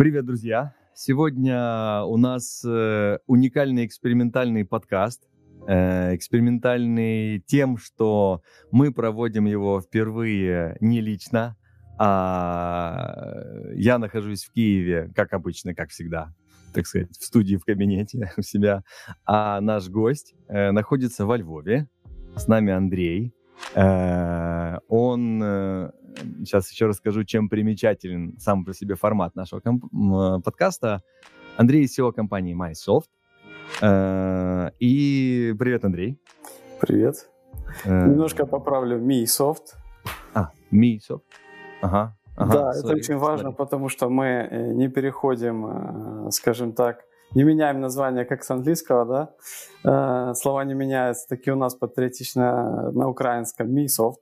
Привет, друзья! Сегодня у нас э, уникальный экспериментальный подкаст. Э, экспериментальный тем, что мы проводим его впервые не лично, а я нахожусь в Киеве, как обычно, как всегда, так сказать, в студии, в кабинете у себя, а наш гость э, находится во Львове. С нами Андрей. Э, он, э, сейчас еще расскажу, чем примечателен сам по себе формат нашего комп- подкаста. Андрей из SEO компании MySoft. Э, и привет, Андрей. Привет. Немножко поправлю MiSoft. А, MiSoft. Ага. Ага, да, sorry, это очень важно, sorry. потому что мы не переходим, скажем так, не меняем название как с английского, да, э, слова не меняются, такие у нас патриотично на украинском «ми-софт».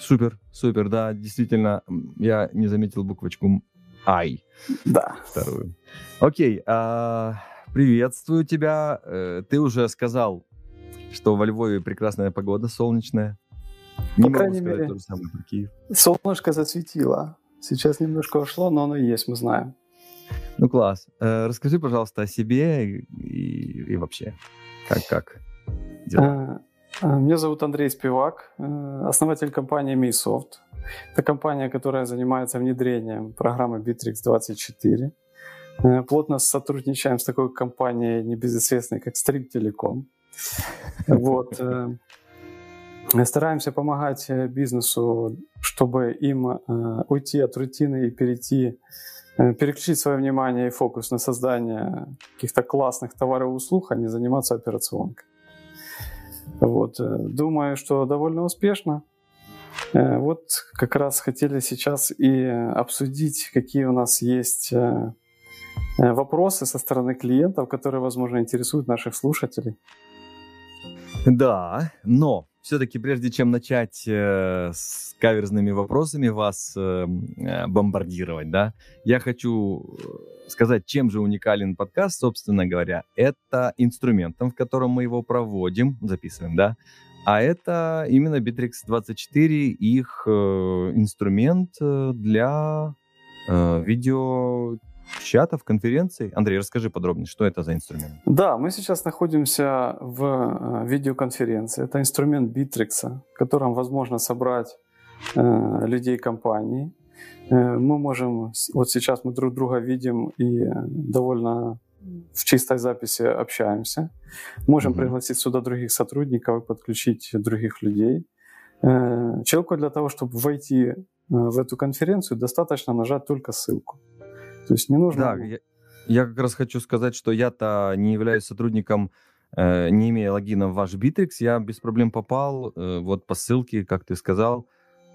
Супер, супер, да, действительно, я не заметил буквочку «ай». Да. Вторую. Окей, а, приветствую тебя. Э, ты уже сказал, что во Львове прекрасная погода, солнечная. Не По крайней мере, то же самое про Киев. Солнышко засветило. Сейчас немножко ушло, но оно есть, мы знаем. Ну, класс. Э, расскажи, пожалуйста, о себе и, и, и вообще. Как, как дела? А, меня зовут Андрей Спивак, э, основатель компании MiSoft. Это компания, которая занимается внедрением программы Bittrex 24. Э, плотно сотрудничаем с такой компанией небезызвестной, как Stream Telecom. Вот. Стараемся помогать бизнесу, чтобы им уйти от рутины и перейти Э, переключить свое внимание и фокус на создание каких-то классных товаров и услуг, а не заниматься операционкой. Вот. Э, думаю, что довольно успешно. Э, вот как раз хотели сейчас и обсудить, какие у нас есть вопросы со стороны клиентов, которые, возможно, интересуют наших слушателей. Да, но все-таки прежде чем начать э, с каверзными вопросами вас э, э, бомбардировать, да, я хочу э, сказать, чем же уникален подкаст, собственно говоря. Это инструментом, в котором мы его проводим, записываем, да, а это именно Bittrex 24, их э, инструмент э, для э, видео конференций. Андрей, расскажи подробнее, что это за инструмент? Да, мы сейчас находимся в э, видеоконференции. Это инструмент Bittrex, в котором возможно собрать э, людей компании. Э, мы можем, вот сейчас мы друг друга видим и довольно в чистой записи общаемся. Можем mm-hmm. пригласить сюда других сотрудников и подключить других людей. Э, человеку для того, чтобы войти э, в эту конференцию, достаточно нажать только ссылку. То есть не нужно... Да, я, я как раз хочу сказать, что я-то не являюсь сотрудником, не имея логина в ваш Bittrex, я без проблем попал, вот по ссылке, как ты сказал,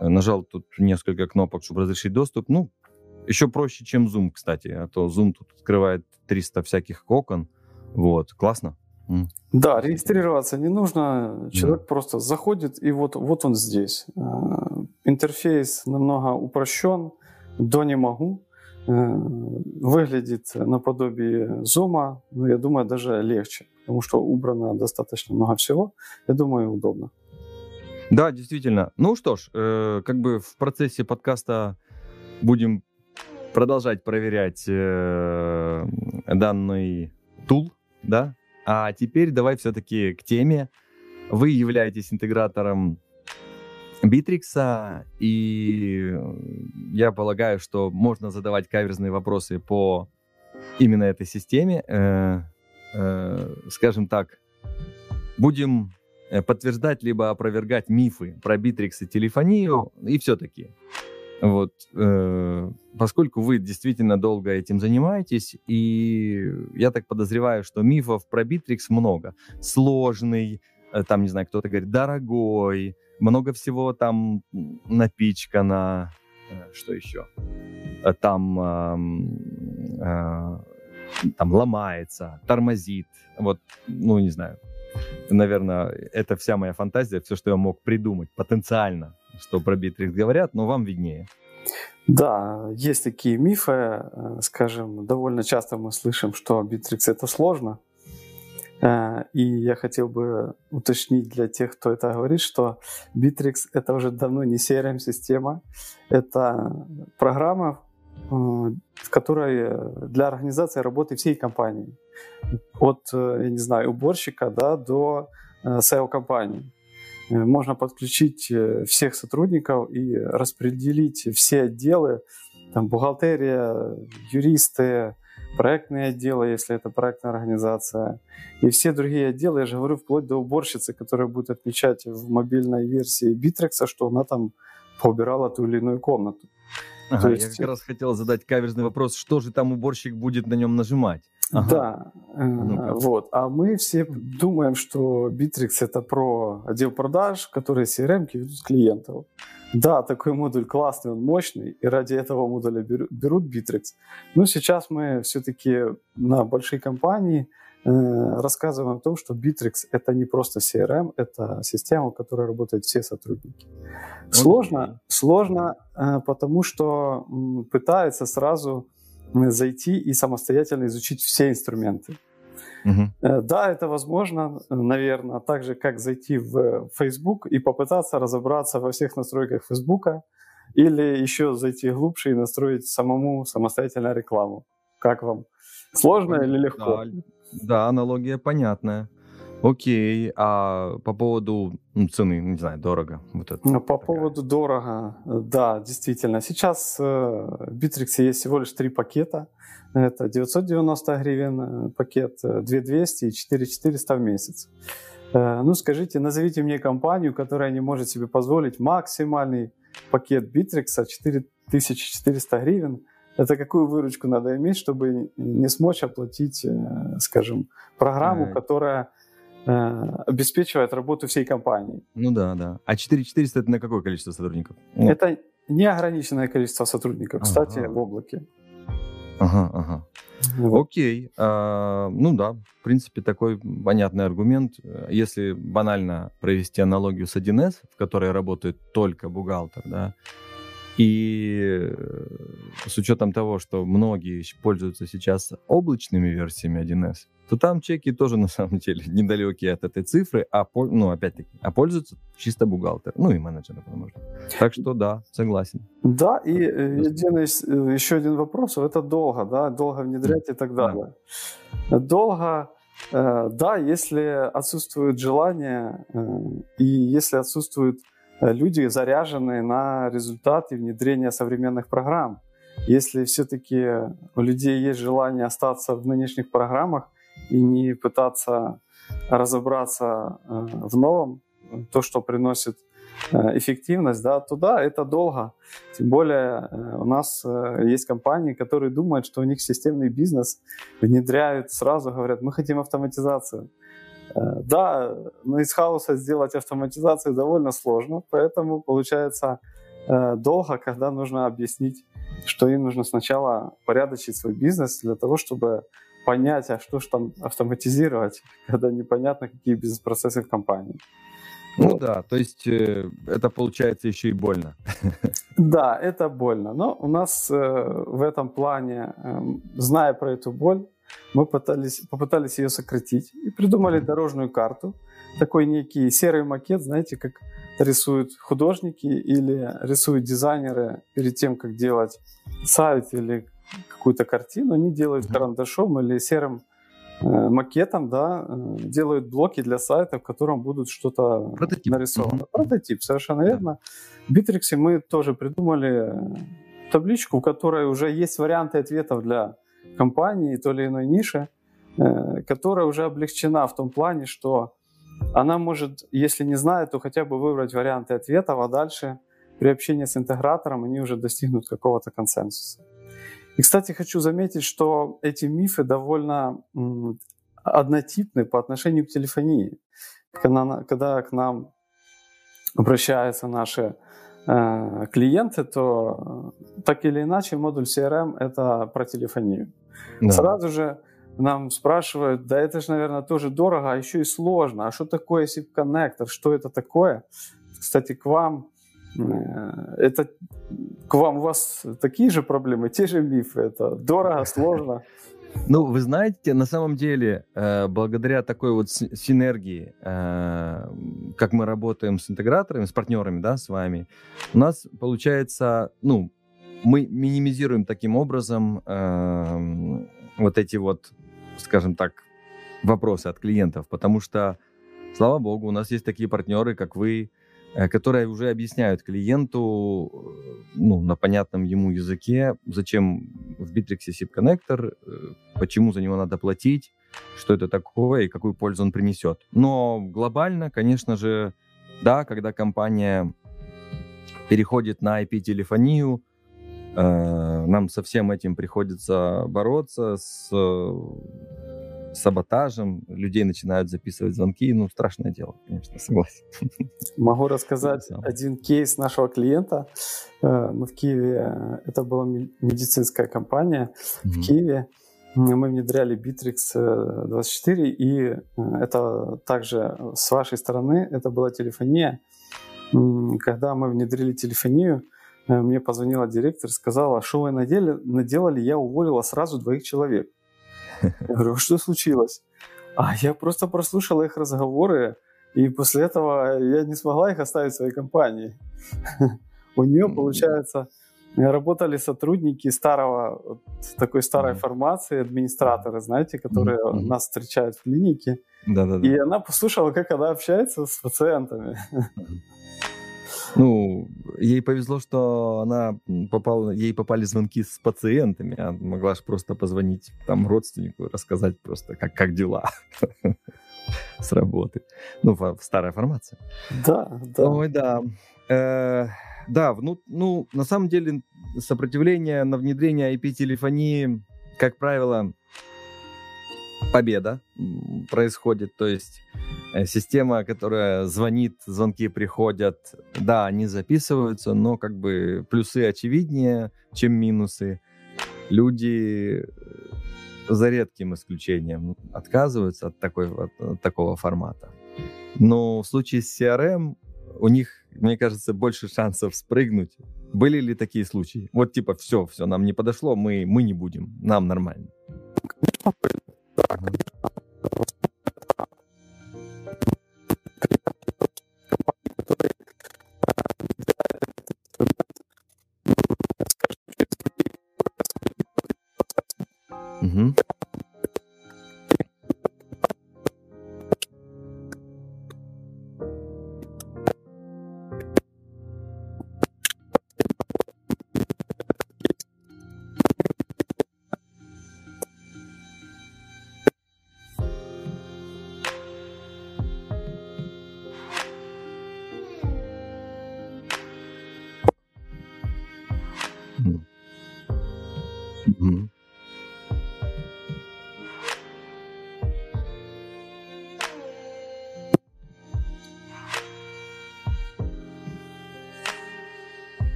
нажал тут несколько кнопок, чтобы разрешить доступ. Ну, еще проще, чем Zoom, кстати, а то Zoom тут открывает 300 всяких окон. Вот, классно. Да, регистрироваться не нужно. Человек да. просто заходит, и вот, вот он здесь. Э, интерфейс намного упрощен, до не могу. Э, выглядит наподобие зума, но я думаю, даже легче, потому что убрано достаточно много всего. Я думаю, удобно. Да, действительно. Ну что ж, э, как бы в процессе подкаста будем продолжать проверять э, данный тул, да. А теперь давай все-таки к теме. Вы являетесь интегратором Битрикса, и я полагаю, что можно задавать каверзные вопросы по именно этой системе. Э, э, скажем так, будем подтверждать либо опровергать мифы про Битрикс и телефонию, и все-таки. Вот, э, поскольку вы действительно долго этим занимаетесь, и я так подозреваю, что мифов про Битрикс много. Сложный, э, там, не знаю, кто-то говорит, дорогой, много всего там напичкано. Э, что еще? Э, там, э, там ломается, тормозит. Вот, ну, не знаю. Наверное, это вся моя фантазия, все, что я мог придумать потенциально, что про Битрикс говорят, но вам виднее. Да, есть такие мифы, скажем, довольно часто мы слышим, что Битрикс это сложно, Э, и я хотел бы уточнить для тех, кто это говорит, что Bittrex — это уже давно не CRM-система, это программа, в которой для организации работы всей компании. От, я не знаю, уборщика да, до SEO-компании. Можно подключить всех сотрудников и распределить все отделы, там, бухгалтерия, юристы, проектные отделы, если это проектная организация, и все другие отделы, я же говорю, вплоть до уборщицы, которая будет отмечать в мобильной версии Bittrex, что она там поубирала ту или иную комнату. Ага, есть... Я как раз хотел задать каверзный вопрос, что же там уборщик будет на нем нажимать? Ага. Да, ну вот. А мы все думаем, что Bittrex это про отдел продаж, которые CRM ведут клиентов. Да, такой модуль классный, он мощный, и ради этого модуля берут Bittrex. Но сейчас мы все-таки на большой компании э, рассказываем о том, что Bittrex это не просто CRM, это система, в которой работают все сотрудники. Сложно, okay. сложно, э, потому что пытается сразу зайти и самостоятельно изучить все инструменты. Угу. Да, это возможно, наверное, так же, как зайти в Facebook и попытаться разобраться во всех настройках Facebook, или еще зайти глубже и настроить самому самостоятельно рекламу. Как вам? Сложно или легко? Да, да аналогия понятная. Окей, а по поводу ну, цены, не знаю, дорого? Вот это ну, по такая. поводу дорого, да, действительно. Сейчас э, в Bittrex есть всего лишь три пакета. Это 990 гривен э, пакет, 2200 э, и 4400 в месяц. Ну, скажите, назовите мне компанию, которая не может себе позволить максимальный пакет Bittrex 4400 гривен. Это какую выручку надо иметь, чтобы не смочь оплатить, скажем, программу, которая Э, обеспечивает работу всей компании. Ну да, да. А 4400 это на какое количество сотрудников? Это неограниченное количество сотрудников, кстати, ага. в облаке. Ага, ага. Вот. Окей. А, ну да, в принципе, такой понятный аргумент. Если банально провести аналогию с 1С, в которой работает только бухгалтер, да, и э, с учетом того, что многие пользуются сейчас облачными версиями 1С, то там чеки тоже на самом деле недалекие от этой цифры, а, ну, опять-таки, а пользуются чисто бухгалтер, ну и менеджеры, возможно. Так что да, согласен. Да, и э, один, э, еще один вопрос, это долго, да, долго внедрять и так далее. Да. Долго, да, если отсутствует желание и если отсутствует люди заряжены на результаты внедрения современных программ. Если все-таки у людей есть желание остаться в нынешних программах и не пытаться разобраться э, в новом, то, что приносит э, эффективность, да, то да, это долго. Тем более у нас есть компании, которые думают, что у них системный бизнес, внедряют сразу, говорят, мы хотим автоматизацию. Э, да, но из хаоса сделать автоматизацию довольно сложно, поэтому получается э, долго, когда нужно объяснить, что им нужно сначала порядочить свой бизнес для того, чтобы понять, а что же там автоматизировать, когда непонятно, какие бизнес-процессы в компании. Ну вот. да, то есть э, это получается еще и больно. Да, это больно. Но у нас э, в этом плане, э, зная про эту боль, мы пытались, попытались ее сократить и придумали дорожную карту. Такой некий серый макет, знаете, как рисуют художники или рисуют дизайнеры перед тем, как делать сайт или какую-то картину. Они делают карандашом или серым э, макетом, да, э, делают блоки для сайта, в котором будут что-то нарисовано. Mm-hmm. Прототип, совершенно верно. В Bittrex мы тоже придумали табличку, в которой уже есть варианты ответов для компании, той или иной нише, э, которая уже облегчена в том плане, что она может, если не знает, то хотя бы выбрать варианты ответов, а дальше при общении с интегратором они уже достигнут какого-то консенсуса. И, кстати, хочу заметить, что эти мифы довольно однотипны по отношению к телефонии. Когда, к нам обращаются наши э, клиенты, то так или иначе модуль CRM — это про телефонию. Да. Сразу же нам спрашивают, да это же, наверное, тоже дорого, а еще и сложно. А что такое SIP-коннектор? Что это такое? Кстати, к вам э, это к вам у вас такие же проблемы, те же мифы. Это дорого, сложно. Ну, вы знаете, на самом деле, э, благодаря такой вот синергии, э, как мы работаем с интеграторами, с партнерами, да, с вами, у нас получается, ну, мы минимизируем таким образом э, вот эти вот, скажем так, вопросы от клиентов, потому что, слава богу, у нас есть такие партнеры, как вы, э, которые уже объясняют клиенту э, ну, на понятном ему языке, зачем в Bittrex SIP-коннектор, э, почему за него надо платить, что это такое и какую пользу он принесет. Но глобально, конечно же, да, когда компания переходит на IP-телефонию, нам со всем этим приходится бороться, с саботажем, людей начинают записывать звонки, ну, страшное дело, конечно, согласен. Могу рассказать один кейс нашего клиента. Э, мы в Киеве, это была медицинская компания mm-hmm. в Киеве, мы внедряли Bittrex 24, э, и э, это также с вашей стороны, это была телефония. Когда мы внедрили телефонию, мне позвонила директор, сказала, что вы наделали, наделали, я уволила сразу двоих человек. Я говорю, что случилось? А я просто прослушала их разговоры, и после этого я не смогла их оставить в своей компании. У нее, получается, работали сотрудники старого, такой старой формации, администраторы, знаете, которые нас встречают в клинике. Да, да, да. И она послушала, как она общается с пациентами. Ну, ей повезло, что она попала, ей попали звонки с пациентами. Она могла же просто позвонить там родственнику, рассказать просто, как, как дела с работы. Ну, старая формация. Да, да. Ой, да. Э, да, ну, ну, на самом деле сопротивление на внедрение IP-телефонии, как правило, победа происходит. То есть система, которая звонит, звонки приходят, да, они записываются, но как бы плюсы очевиднее, чем минусы. Люди э, за редким исключением отказываются от, такой, от, от такого формата. Но в случае с CRM у них, мне кажется, больше шансов спрыгнуть. Были ли такие случаи? Вот типа, все, все, нам не подошло, мы, мы не будем, нам нормально.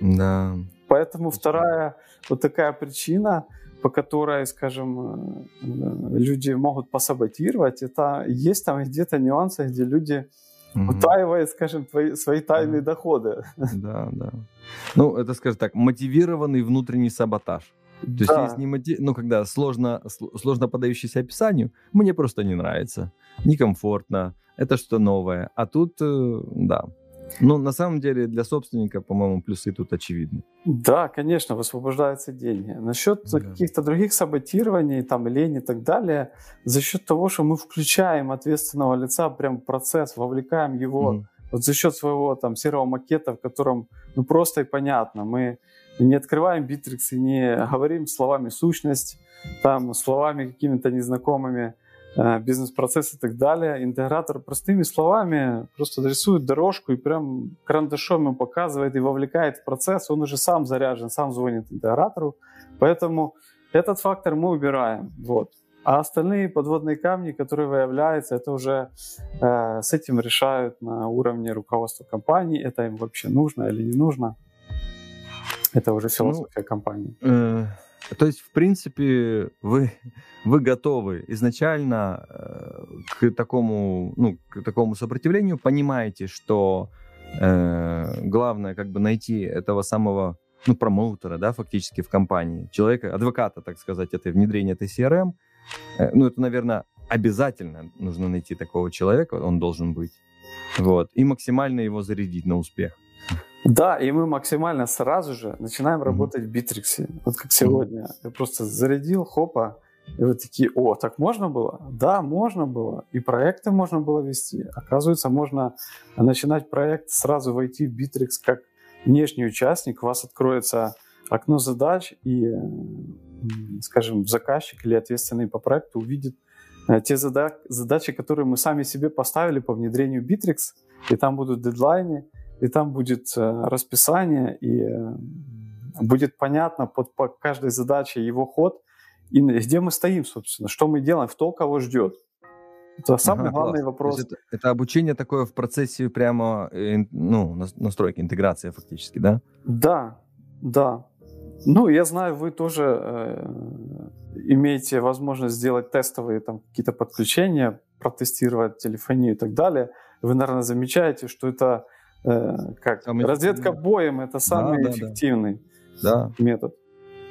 Да. Поэтому вторая вот такая причина, по которой, скажем, э, люди могут посаботировать, это есть там где-то нюансы, где люди угу. утаивают, скажем, твои, свои тайные да. доходы. Да, да. Ну, это, скажем так, мотивированный внутренний саботаж. То да. есть, есть не мотив... ну, когда сложно, сложно подающийся описанию, мне просто не нравится, некомфортно, это что-то новое. А тут, э, да, ну, на самом деле, для собственника, по-моему, плюсы тут очевидны. Да, конечно, высвобождаются деньги. Насчет да. каких-то других саботирований, там, лень и так далее, за счет того, что мы включаем ответственного лица прям в процесс, вовлекаем его mm вот за счет своего там серого макета, в котором, ну, просто и понятно, мы не открываем Bittrex и не говорим словами сущность, там, словами какими-то незнакомыми, Э, бизнес-процесс и так далее. Интегратор простыми словами просто рисует дорожку и прям карандашом ему показывает и вовлекает в процесс. Он уже сам заряжен, сам звонит интегратору. Поэтому этот фактор мы убираем. Вот. А остальные подводные камни, которые выявляются, это уже э, с этим решают на уровне руководства компании, это им вообще нужно или не нужно. Это уже философия ну, компании. Э, то есть, в принципе, вы, вы готовы изначально э, к такому, ну, к такому сопротивлению, понимаете, что э, главное как бы найти этого самого ну, промоутера, да, фактически в компании, человека, адвоката, так сказать, это внедрение этой CRM. Э, ну, это, наверное, обязательно нужно найти такого человека, он должен быть. Вот. И максимально его зарядить на успех. Да, и мы максимально сразу же начинаем mm-hmm. работать в Битриксе. Вот как сегодня. Mm-hmm. Я просто зарядил, хопа, и вы такие, о, так можно было? Да, можно было. И проекты можно было вести. Оказывается, можно начинать проект, сразу войти в Bittrex как внешний участник. У вас откроется окно задач, и, скажем, заказчик или ответственный по проекту увидит э, те зада- задачи, которые мы сами себе поставили по внедрению Bittrex, и там будут дедлайны, и там будет э, расписание, и э, будет понятно под, по каждой задаче его ход, и где мы стоим, собственно, что мы делаем, кто кого ждет. Это самый ага, главный класс. вопрос. Это, это обучение такое в процессе прямо ну, настройки, интеграции фактически, да? Да, да. Ну, я знаю, вы тоже э, имеете возможность сделать тестовые там какие-то подключения, протестировать телефонию и так далее. Вы, наверное, замечаете, что это э, как самый разведка боем, это самый да, эффективный да. метод.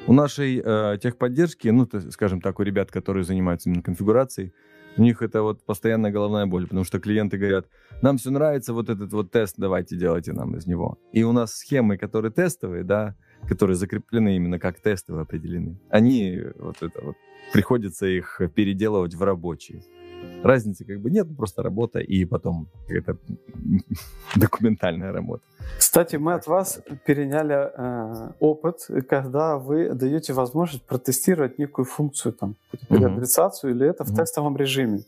У нашей э, техподдержки, ну, то, скажем так, у ребят, которые занимаются именно конфигурацией, у них это вот постоянная головная боль, потому что клиенты говорят, нам все нравится, вот этот вот тест давайте делайте нам из него. И у нас схемы, которые тестовые, да, которые закреплены именно как тестовые определены, они вот это вот, приходится их переделывать в рабочие. Разницы как бы нет, просто работа и потом какая-то документальная работа. Кстати, мы от вас переняли э, опыт, когда вы даете возможность протестировать некую функцию, там, mm-hmm. или это в mm-hmm. тестовом режиме.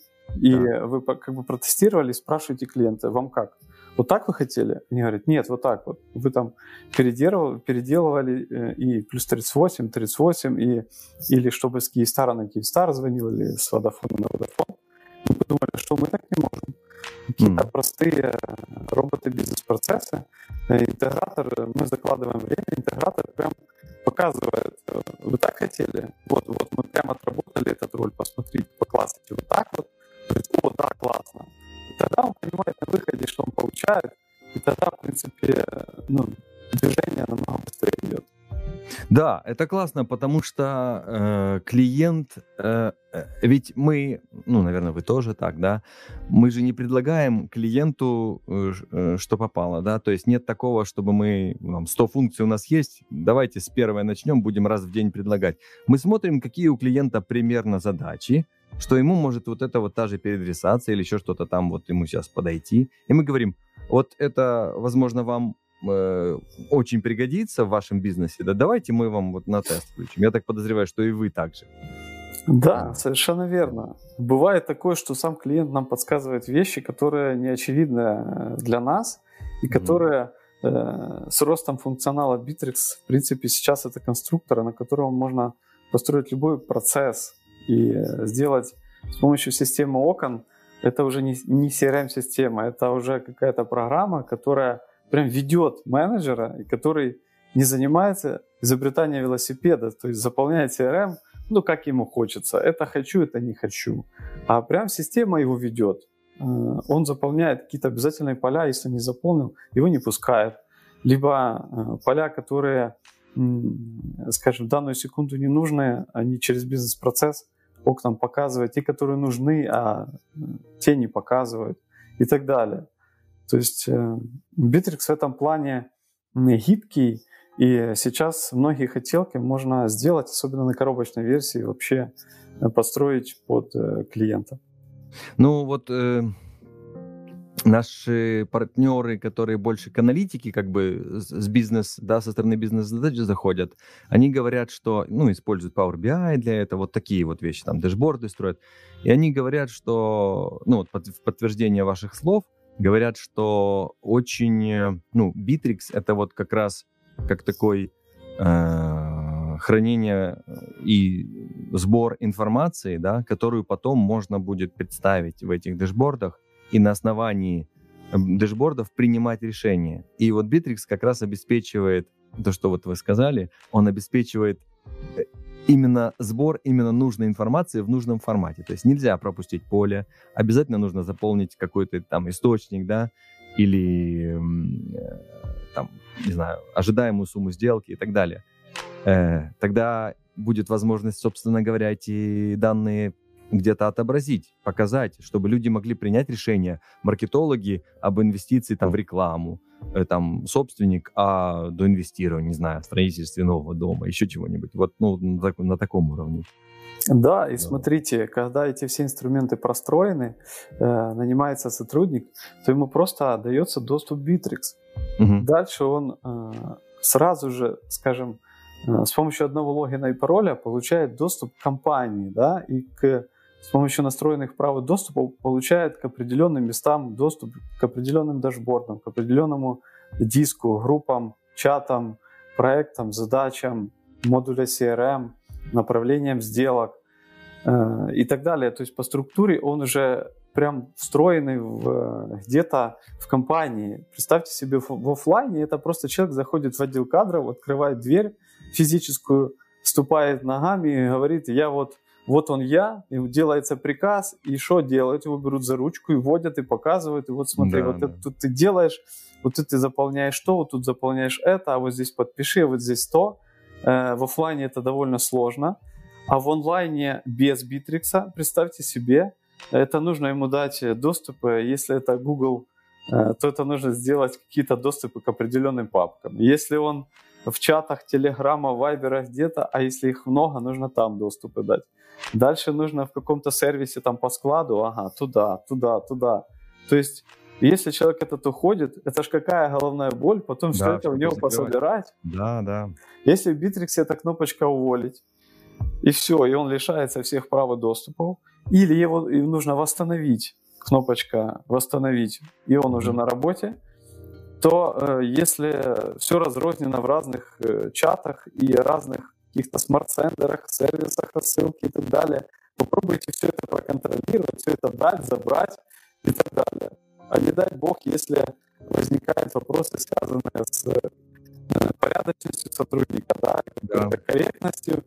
И да. вы как бы протестировали, спрашиваете клиента, вам как? Вот так вы хотели? Они говорят, нет, вот так вот. Вы там переделывали, переделывали э, и плюс 38, 38, и, или чтобы с Киевстара на Киевстар звонил, или с Водофона на Водофон. Мы подумали, что мы так не можем. Какие-то mm. простые роботы бизнес-процессы. Э, интегратор, мы закладываем время, интегратор прям показывает, э, вы так хотели, вот, вот мы прям отработали этот роль, посмотрите, поклассите вот так вот, говорит, о, да, классно. Понимает на выходе, что он получает, и тогда, в принципе, ну, движение намного быстрее идет. Да, это классно, потому что э, клиент, э, э, ведь мы, ну, наверное, вы тоже так, да, мы же не предлагаем клиенту, э, э что попало, да, то есть нет такого, чтобы мы, там, 100 функций у нас есть, давайте с первой начнем, будем раз в день предлагать. Мы смотрим, какие у клиента примерно задачи, что ему может вот это вот та же переадресация или еще что-то там вот ему сейчас подойти, и мы говорим, вот это, возможно, вам э, очень пригодится в вашем бизнесе, да давайте мы вам вот на тест включим. Я так подозреваю, что и вы также. Да, совершенно верно. Бывает такое, что сам клиент нам подсказывает вещи, которые не очевидны э, для нас и которые э, с ростом функционала Bittrex, в принципе, сейчас это конструктор, на котором можно построить любой процесс и э, сделать с помощью системы окон. Это уже не, не CRM-система, это уже какая-то программа, которая прям ведет менеджера, и который не занимается изобретанием велосипеда, то есть заполняет CRM, ну, как ему хочется. Это хочу, это не хочу. А прям система его ведет. Э, он заполняет какие-то обязательные поля, если не заполнил, его не пускает. Либо э, поля, которые, скажем, в данную секунду не нужны, они через бизнес-процесс окнам показывают. Те, которые нужны, а э, те не показывают и так далее. То есть э, Bittrex в этом плане гибкий, и сейчас многие хотелки можно сделать, особенно на коробочной версии, вообще э, построить под клиента. Ну вот наши партнеры, которые больше к аналитике, как бы с бизнес, да, со стороны бизнес-задачи заходят, они говорят, что, ну, используют Power BI для этого, вот такие вот вещи, там, дэшборды строят, и они говорят, что, ну, вот в подтверждение ваших слов, говорят, что очень, э, ну, Bittrex это вот как раз как такой э, хранение и сбор информации, да, которую потом можно будет представить в этих дэшбордах и на основании дэшбордов принимать решения. И вот Bittrex как раз обеспечивает то, что вот вы сказали, он обеспечивает э, именно сбор именно нужной информации в нужном формате. То есть нельзя пропустить поле, обязательно нужно заполнить какой-то там источник, да, или э, там, не знаю, ожидаемую сумму сделки и так далее. Э, тогда будет возможность, собственно говоря, эти данные где-то отобразить, показать, чтобы люди могли принять решение, маркетологи об инвестиции там, в рекламу, э, там, собственник а до инвестирования, не знаю, строительстве нового дома, еще чего-нибудь. Вот ну, на, на таком уровне. Да, и да. смотрите, когда эти все инструменты простроены, э, нанимается сотрудник, то ему просто дается доступ Bittrex. Угу. Дальше он э, сразу же, скажем, э, с помощью одного логина и пароля получает доступ к компании, да, и к с помощью настроенных прав доступа получает к определенным местам доступ к определенным дашбордам, к определенному диску, группам, чатам, проектам, задачам, модуля CRM, направлением сделок э, и так далее. То есть по структуре он уже прям встроенный в, где-то в компании. Представьте себе в офлайне, это просто человек заходит в отдел кадров, открывает дверь физическую, ступает ногами и говорит, я вот вот он я, и делается приказ, и что делают? Его берут за ручку и водят, и показывают, и вот смотри, да, вот да. это тут ты делаешь, вот тут ты заполняешь то, вот тут заполняешь это, а вот здесь подпиши, а вот здесь то. Э, в офлайне это довольно сложно, а в онлайне без Битрикса, представьте себе, это нужно ему дать доступы, если это Google, э, то это нужно сделать какие-то доступы к определенным папкам. Если он в чатах, телеграма, вайбера где-то, а если их много, нужно там доступы дать. Дальше нужно в каком-то сервисе там по складу, ага, туда, туда, туда. То есть если человек этот уходит, это ж какая головная боль, потом да, все это у него пособирать. Да, да. Если в Битриксе эта кнопочка «Уволить», и все, и он лишается всех прав и доступов, или его и нужно восстановить, кнопочка «Восстановить», и он уже на работе, то э, если все разрознено в разных э, чатах и разных каких-то смарт-центрах, сервисах рассылки и так далее. Попробуйте все это проконтролировать, все это дать, забрать и так далее. А не дай бог, если возникают вопросы, связанные с э, порядочностью сотрудника, да, да. корректностью,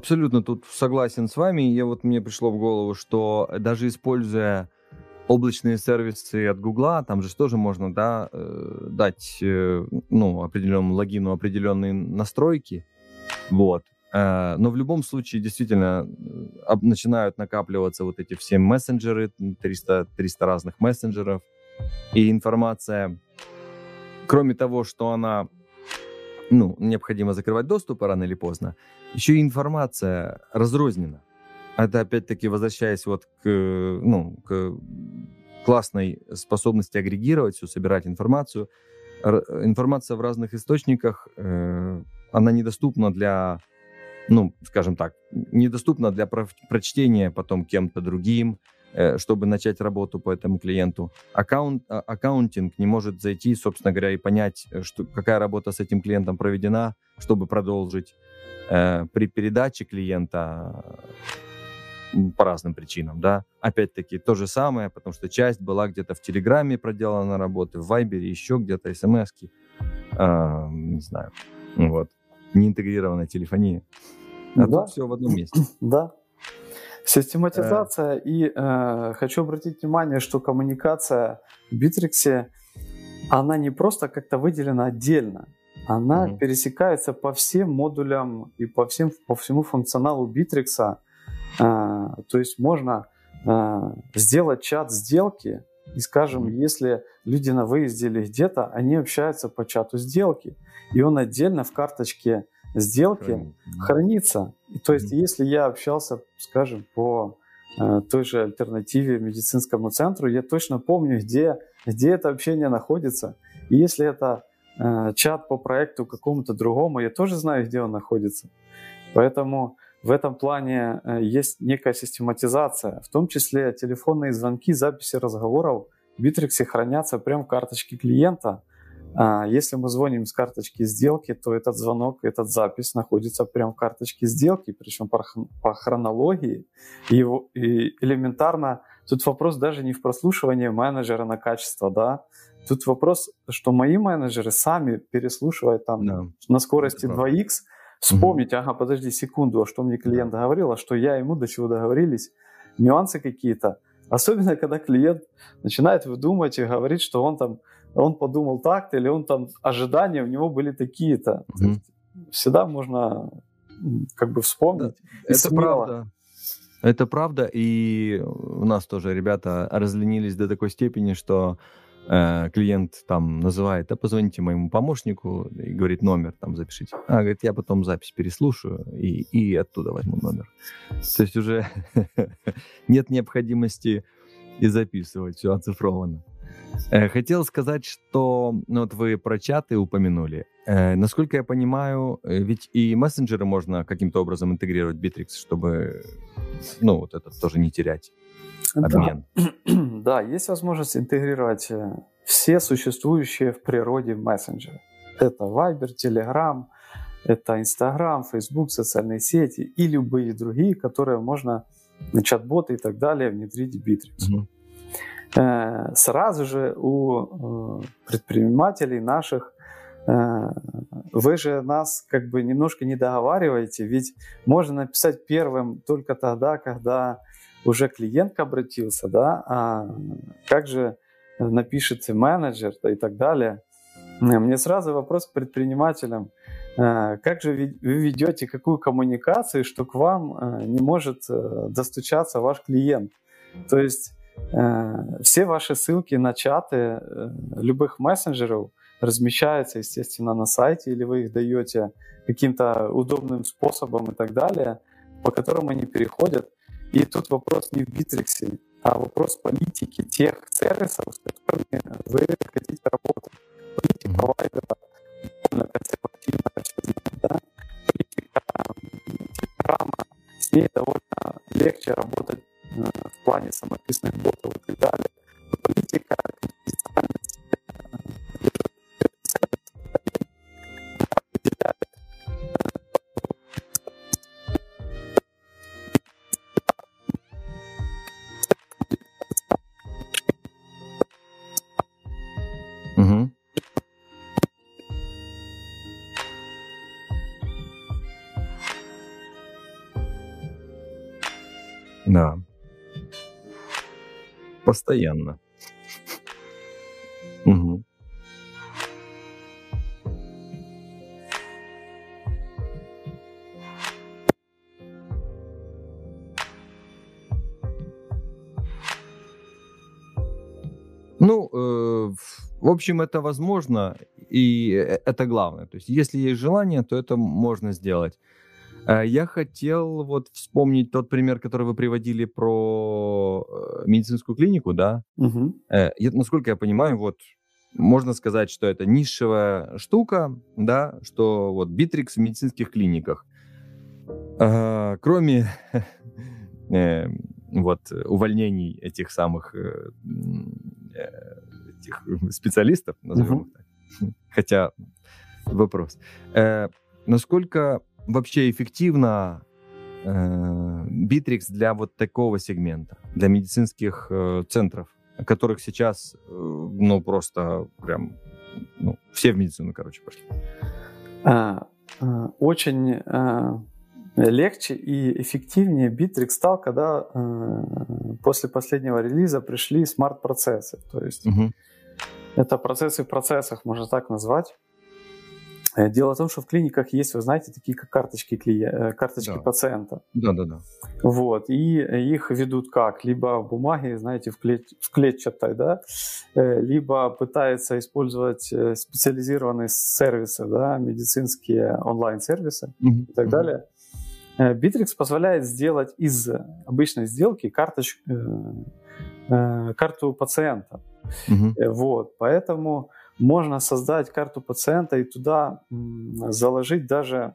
абсолютно тут согласен с вами. Я вот мне пришло в голову, что даже используя облачные сервисы от Гугла, там же тоже можно, да, э, дать, э, ну, определенному логину определенные настройки, вот. Э, но в любом случае, действительно, э, начинают накапливаться вот эти все мессенджеры, 300, 300 разных мессенджеров, и информация, кроме того, что она ну, необходимо закрывать доступ рано или поздно, еще и информация разрознена. Это опять-таки возвращаясь вот к, ну, к классной способности агрегировать все, собирать информацию. Информация в разных источниках, э, она недоступна для, ну, скажем так, недоступна для прочтения потом кем-то другим, чтобы начать работу по этому клиенту. Аккаунт, а, аккаунтинг не может зайти, собственно говоря, и понять, э, что, какая работа с этим клиентом проведена, чтобы продолжить. Э, при передаче клиента по разным причинам, да, опять-таки то же самое, потому что часть была где-то в Телеграме проделана работы, в Вайбере, еще где-то, смс э, не знаю, вот, неинтегрированная телефония. А да. тут все в одном месте. Да, Систематизация э. и э, хочу обратить внимание, что коммуникация в Битриксе, она не просто как-то выделена отдельно, она mm-hmm. пересекается по всем модулям и по, всем, по всему функционалу Битрикса. Э, то есть можно э, сделать чат сделки, и, скажем, mm-hmm. если люди на выезде или где-то, они общаются по чату сделки, и он отдельно в карточке сделки Хранит. хранится. И, то есть, mm-hmm. если я общался, скажем, по э, той же альтернативе медицинскому центру, я точно помню, где, где это общение находится. И если это э, чат по проекту какому-то другому, я тоже знаю, где он находится. Поэтому в этом плане э, есть некая систематизация, в том числе телефонные звонки, записи разговоров в Битриксе хранятся прямо в карточке клиента, если мы звоним с карточки сделки, то этот звонок, этот запись находится прямо в карточке сделки, причем по, хронологии. И, элементарно, тут вопрос даже не в прослушивании менеджера на качество, да, Тут вопрос, что мои менеджеры сами переслушивают там да. на скорости 2х, вспомнить, угу. ага, подожди секунду, а что мне клиент говорил, а что я ему, до чего договорились, нюансы какие-то. Особенно, когда клиент начинает выдумывать и говорит, что он там, он подумал так-то, или он там, ожидания у него были такие-то. Угу. Всегда можно как бы вспомнить. Это смело. правда. Это правда, и у нас тоже ребята разленились до такой степени, что э, клиент там называет, да позвоните моему помощнику и говорит номер, там запишите. А, говорит, я потом запись переслушаю и, и оттуда возьму номер. То есть уже нет необходимости и записывать, все оцифровано. Э, хотел сказать, что ну, вот вы про чаты упомянули. Э, насколько я понимаю, э, ведь и мессенджеры можно каким-то образом интегрировать в Bittrex, чтобы ну, вот это тоже не терять обмен. Да. да, есть возможность интегрировать э, все существующие в природе мессенджеры. Это Viber, Telegram, это Instagram, Facebook, социальные сети и любые другие, которые можно, чат-боты и так далее, внедрить в Bittrex. Угу. Сразу же у э, предпринимателей наших вы же нас как бы немножко не договариваете, ведь можно написать первым только тогда, когда уже клиент обратился, да, а как же напишет менеджер и так далее. Мне сразу вопрос к предпринимателям. Э, как же вы ведете какую коммуникацию, что к вам э, не может э, достучаться ваш клиент? То есть все ваши ссылки на чаты любых мессенджеров размещаются, естественно, на сайте, или вы их даете каким-то удобным способом и так далее, по которым они переходят и тут вопрос не в Битриксе, а вопрос политики тех сервисов, с которыми вы хотите работать. Политика провайдера довольно консервативная, да? политика Телеграма, с ней довольно легче работать э, плане самописных ботов и так далее. Постоянно. Угу. Ну, э, в общем, это возможно, и э, это главное. То есть, если есть желание, то это можно сделать. Э, я хотел вот вспомнить тот пример, который вы приводили про э, медицинскую клинику, да? Угу. Насколько я понимаю, вот можно сказать, что это нишевая штука, да, что вот Битрикс в медицинских клиниках. Кроме вот увольнений этих самых этих специалистов, назовем угу. так. Хотя вопрос. Насколько вообще эффективно э, Bittrex для вот такого сегмента, для медицинских э, центров, которых сейчас, э, ну, просто прям, ну, все в медицину, короче, пошли? А, а, очень а, легче и эффективнее Bittrex стал, когда а, после последнего релиза пришли смарт-процессы. То есть угу. это процессы в процессах, можно так назвать. Э, дело в том, что в клиниках есть, вы знаете, такие как карточки, клиента, э, карточки да. пациента. Да, да, да. Вот, и их ведут как? Либо в бумаге, знаете, в, клет, в клетчатой, да, э, либо пытаются использовать специализированные сервисы, да, медицинские онлайн-сервисы mm-hmm. и так mm-hmm. далее. Bittrex позволяет сделать из обычной сделки карточ, карту пациента. Mm-hmm. Вот, поэтому можно создать карту пациента и туда заложить даже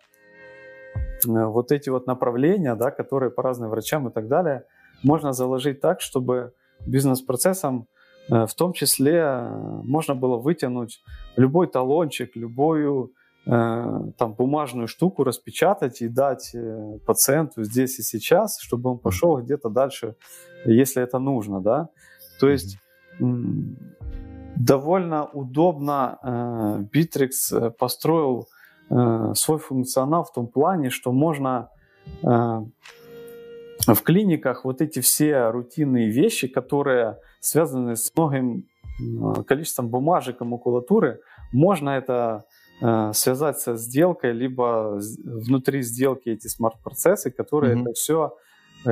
э, вот эти вот направления, да, которые по разным врачам и так далее, можно заложить так, чтобы бизнес-процессам в том числе можно было вытянуть любой талончик, любую там бумажную штуку распечатать и дать пациенту здесь и сейчас, чтобы он пошел где-то дальше, если это нужно, да. То есть довольно удобно Bittrex построил свой функционал в том плане, что можно в клиниках вот эти все рутинные вещи, которые связаны с многим количеством бумажек и макулатуры, можно это э, связать со сделкой, либо внутри сделки эти смарт-процессы, которые mm-hmm. это все э,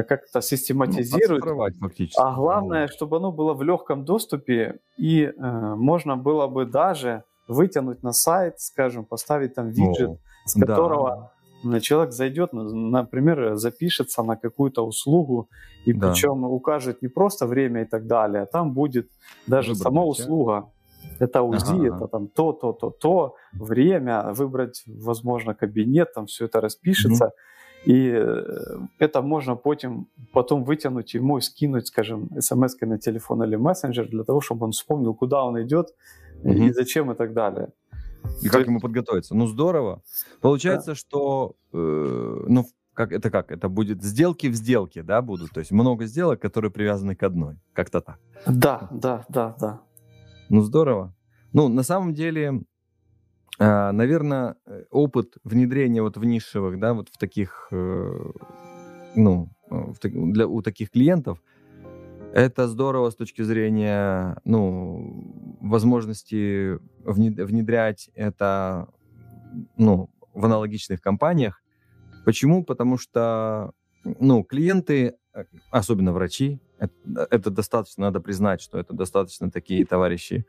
как-то систематизируют. Ну, а главное, чтобы оно было в легком доступе, и э, можно было бы даже вытянуть на сайт, скажем, поставить там виджет, oh, с которого да человек зайдет, например, запишется на какую-то услугу, и да. причем укажет не просто время и так далее, а там будет даже Выбрать, сама услуга. Это УЗИ, ага. это там то, то, то, то, время, выбрать, возможно, кабинет, там все это распишется. Угу. И э, это можно потом, потом вытянуть ему и скинуть, скажем, смс на телефон или мессенджер для того, чтобы он вспомнил, куда он идет и зачем и так далее. И как ему подготовиться? Ну, здорово. Получается, да. что, э, ну, как это как? Это будет сделки в сделке, да, будут? То есть много сделок, которые привязаны к одной. Как-то так. Да, да, да, да. Ну, здорово. Ну, на самом деле, наверное, опыт внедрения вот в нишевых, да, вот в таких, э, ну, в, для, у таких клиентов – это здорово с точки зрения ну, возможности внедрять это ну, в аналогичных компаниях. Почему? Потому что ну, клиенты, особенно врачи, это, это достаточно, надо признать, что это достаточно такие товарищи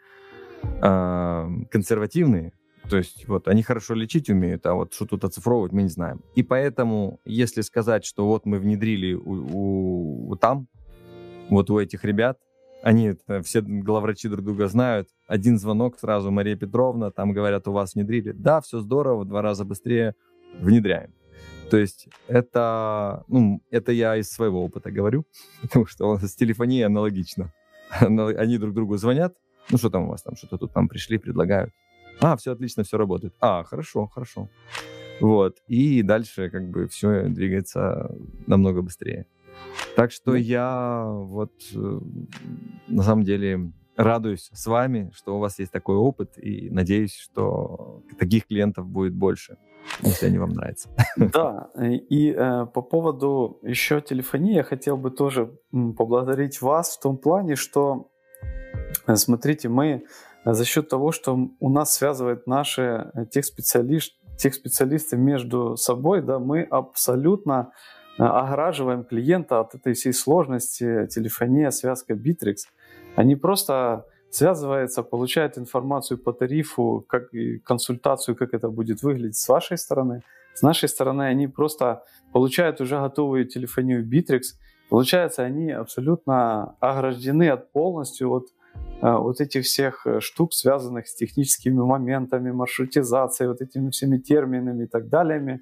э, консервативные. То есть вот они хорошо лечить умеют, а вот что тут оцифровывать мы не знаем. И поэтому, если сказать, что вот мы внедрили у, у, у там вот у этих ребят. Они все главврачи друг друга знают. Один звонок сразу, Мария Петровна, там говорят, у вас внедрили. Да, все здорово, два раза быстрее внедряем. То есть это, ну, это я из своего опыта говорю, потому что с телефонией аналогично. Они друг другу звонят, ну что там у вас там, что-то тут там пришли, предлагают. А, все отлично, все работает. А, хорошо, хорошо. Вот. И дальше как бы все двигается намного быстрее. Так что ну. я вот э, на самом деле радуюсь с вами, что у вас есть такой опыт, и надеюсь, что таких клиентов будет больше, если они вам нравятся. Да, и э, по поводу еще телефонии я хотел бы тоже поблагодарить вас в том плане, что, э, смотрите, мы за счет того, что у нас связывает наши э, тех, специалист, тех специалисты между собой, да, мы абсолютно Э, ограживаем клиента от этой всей сложности, телефония, связка Bittrex. Они просто связываются, получают информацию по тарифу, как консультацию, как это будет выглядеть с вашей стороны. С нашей стороны они просто получают уже готовую телефонию Bittrex. Получается, они абсолютно ограждены от полностью от вот этих всех э, штук, связанных с техническими моментами, маршрутизацией, вот этими всеми терминами и так далее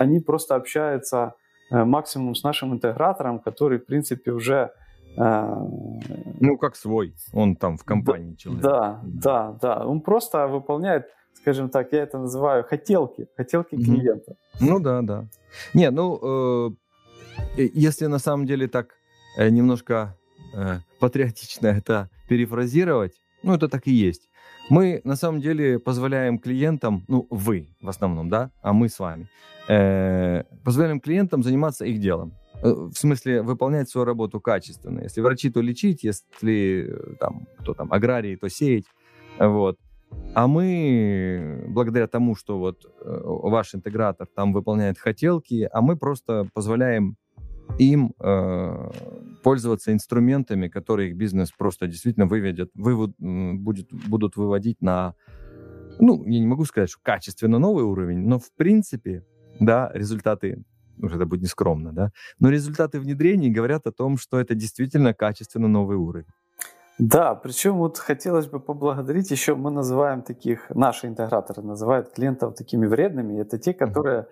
они просто общаются э, максимум с нашим интегратором, который, в принципе, уже... Э, ну, как свой, он там в компании да, человек. Да, да, да. Он просто выполняет, скажем так, я это называю хотелки, хотелки mm-hmm. клиента. Ну да, да. Не, ну, э, если на самом деле так э, немножко э, патриотично это перефразировать, ну, это так и есть. Мы на самом деле позволяем клиентам, ну вы в основном, да, а мы с вами, э, позволяем клиентам заниматься их делом. Э, в смысле, выполнять свою работу качественно. Если врачи, то лечить, если э, там, кто там, аграрии, то сеять. Вот. А мы, благодаря тому, что вот э, ваш интегратор там выполняет хотелки, а мы просто позволяем им э, пользоваться инструментами, которые их бизнес просто действительно выведет, вывод, будет, будут выводить на, ну, я не могу сказать, что качественно новый уровень, но в принципе, да, результаты, уже это будет нескромно, да, но результаты внедрений говорят о том, что это действительно качественно новый уровень. Да, причем вот хотелось бы поблагодарить еще, мы называем таких, наши интеграторы называют клиентов такими вредными, это те, которые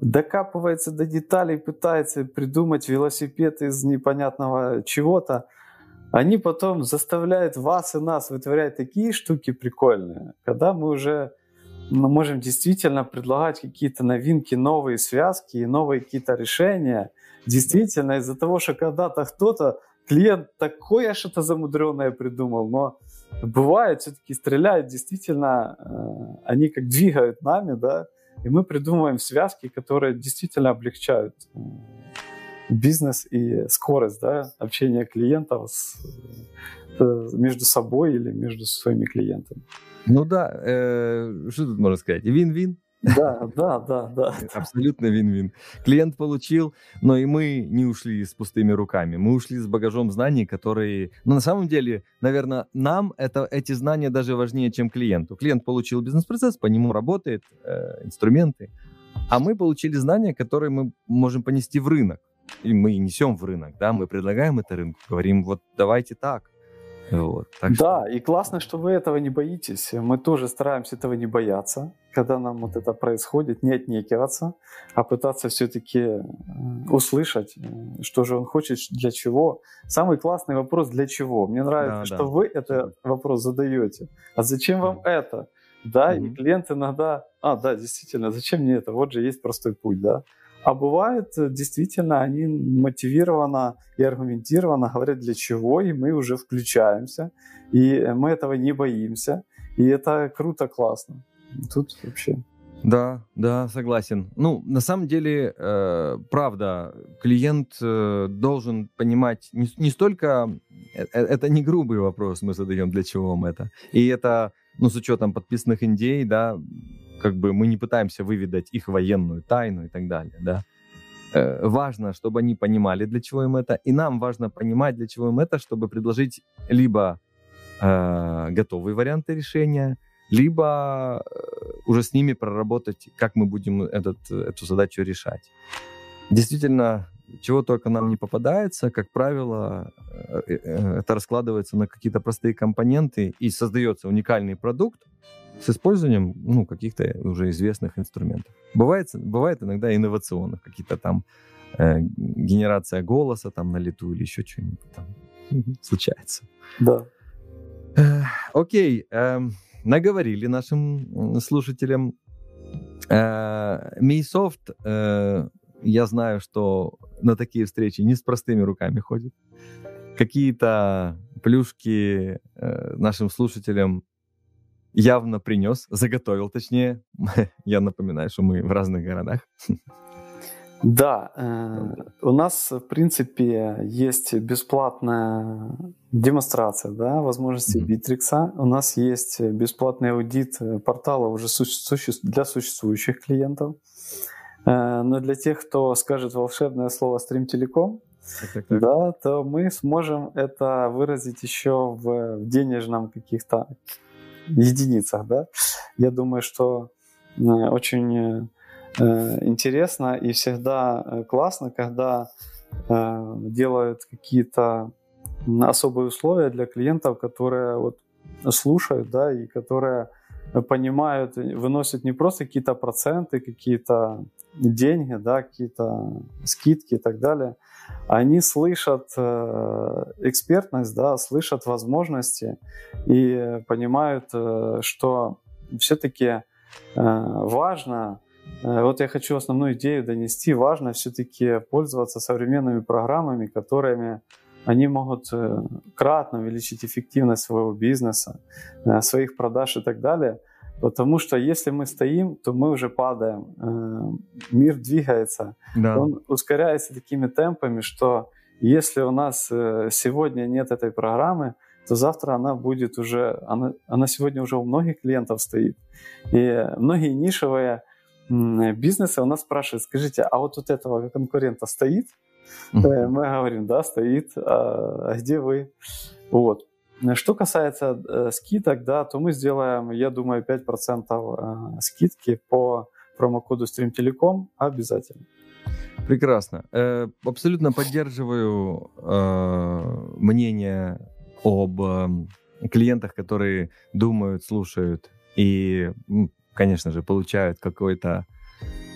докапываются до деталей, пытаются придумать велосипед из непонятного чего-то, они потом заставляют вас и нас вытворять такие штуки прикольные, когда мы уже мы можем действительно предлагать какие-то новинки, новые связки и новые какие-то решения. Действительно, из-за того, что когда-то кто-то, клиент такое что-то замудренное придумал, но бывает, все-таки стреляют, действительно, э, они как двигают нами, да, и мы придумываем связки, которые действительно облегчают э, бизнес и скорость да, общения клиентов с, э, между собой или между своими клиентами. Ну да, э, что тут можно сказать? Вин-вин. Да, да, да, да. Абсолютно вин-вин. Клиент получил, но и мы не ушли с пустыми руками. Мы ушли с багажом знаний, которые... Ну, на самом деле, наверное, нам это, эти знания даже важнее, чем клиенту. Клиент получил бизнес-процесс, по нему работает, э, инструменты. А мы получили знания, которые мы можем понести в рынок. И мы несем в рынок, да, мы предлагаем это рынку, говорим, вот давайте так. Вот, так да, что... и классно, что вы этого не боитесь. Мы тоже стараемся этого не бояться, когда нам вот это происходит, не отнекиваться, а пытаться все-таки э, услышать, э, что же он хочет, для чего. Самый классный вопрос «для чего?». Мне нравится, да, что да. вы этот вопрос задаете. А зачем вам да. это? Да, mm-hmm. и клиент иногда, а, да, действительно, зачем мне это? Вот же есть простой путь, да. А бывает, э, действительно, они мотивированно и аргументированно говорят, для чего, и мы уже включаемся, и мы этого не боимся, и это круто, классно. Тут вообще... Да, да, согласен. Ну, на самом деле, э, правда, клиент э, должен понимать не, не столько... Э, э это не грубый вопрос мы задаем, для чего вам это. И это, ну, с учетом подписанных индей, да, как бы мы не пытаемся выведать их военную тайну и так далее, да. Э, важно, чтобы они понимали, для чего им это, и нам важно понимать, для чего им это, чтобы предложить либо э, готовые варианты решения, либо э, уже с ними проработать, как мы будем этот, эту задачу решать. Действительно, чего только нам не попадается, как правило, э, это раскладывается на какие-то простые компоненты и создается уникальный продукт, с использованием ну, каких-то уже известных инструментов. Бывает, бывает иногда инновационных, какие-то там э, генерация голоса там на лету или еще что-нибудь там случается. Да. Э, окей, э, наговорили нашим слушателям. Э, Мейсофт, э, я знаю, что на такие встречи не с простыми руками ходит. Какие-то плюшки э, нашим слушателям явно принес, заготовил точнее. Я напоминаю, что мы в разных городах. Да, э, у нас, в принципе, есть бесплатная демонстрация да, возможностей mm-hmm. У нас есть бесплатный аудит портала уже суще- для существующих клиентов. Э, но для тех, кто скажет волшебное слово Telecom, да, то мы сможем это выразить еще в денежном каких-то единицах, да. Я думаю, что э, очень э, интересно и всегда э, классно, когда делают какие-то особые условия для клиентов, которые вот слушают, да, и которые понимают, выносят не просто какие-то проценты, какие-то деньги, да, какие-то скидки и так далее, они слышат э, экспертность, да, слышат возможности и понимают, э, что все-таки э, важно, э, вот я хочу основную идею донести, важно все-таки пользоваться современными программами, которыми они могут э, кратно увеличить эффективность своего бизнеса, э, своих продаж и так далее – Потому что если мы стоим, то мы уже падаем. Э, мир двигается. Да. Он ускоряется такими темпами, что если у нас сегодня нет этой программы, то завтра она будет уже, она, она сегодня уже у многих клиентов стоит. И многие нишевые бизнесы у нас спрашивают, скажите, а вот от этого конкурента стоит? Uh-huh. Мы говорим, да, стоит, а, а где вы? Вот. Что касается э, скидок, да, то мы сделаем, я думаю, 5% э, скидки по промокоду Stream Telecom обязательно. Прекрасно. Э, абсолютно поддерживаю э, мнение об э, клиентах, которые думают, слушают и, конечно же, получают какое-то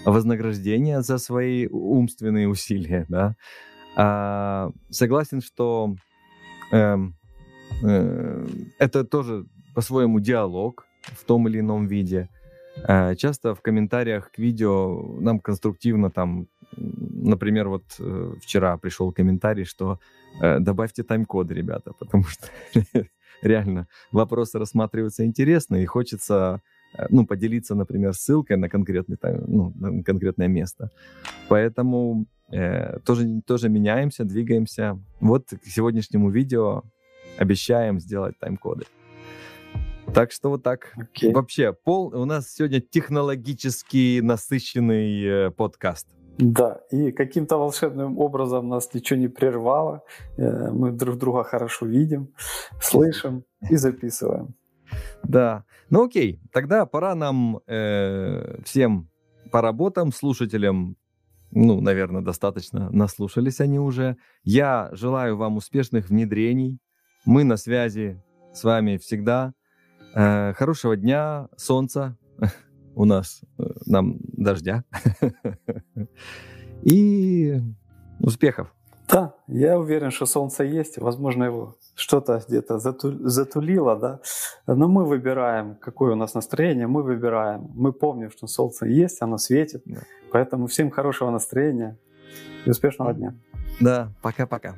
вознаграждение за свои умственные усилия. Да? А, согласен, что Эм, э, это тоже по-своему диалог в том или ином виде. Э, часто в комментариях к видео нам конструктивно там, например, вот э, вчера пришел комментарий, что э, добавьте тайм-коды, ребята, потому что реально вопросы рассматриваются интересно и хочется Э, ну, поделиться, например, ссылкой на, конкретный, ну, на конкретное место. Поэтому э, тоже, тоже меняемся, двигаемся. Вот к сегодняшнему видео обещаем сделать тайм-коды. Так что вот так. Okay. Вообще, пол у нас сегодня технологически насыщенный э, подкаст. Да, и каким-то волшебным образом нас ничего не прервало. Э, мы друг друга хорошо видим, слышим и записываем. Да. Ну окей, тогда пора нам э, всем по работам, слушателям, ну, наверное, достаточно наслушались они уже. Я желаю вам успешных внедрений. Мы на связи с вами всегда. Э, хорошего дня, солнца у нас, э, нам дождя. И успехов. Да, я уверен, что солнце есть, возможно, его что-то где-то затулило, да. Но мы выбираем, какое у нас настроение, мы выбираем. Мы помним, что солнце есть, оно светит. Да. Поэтому всем хорошего настроения и успешного дня. Да, пока-пока.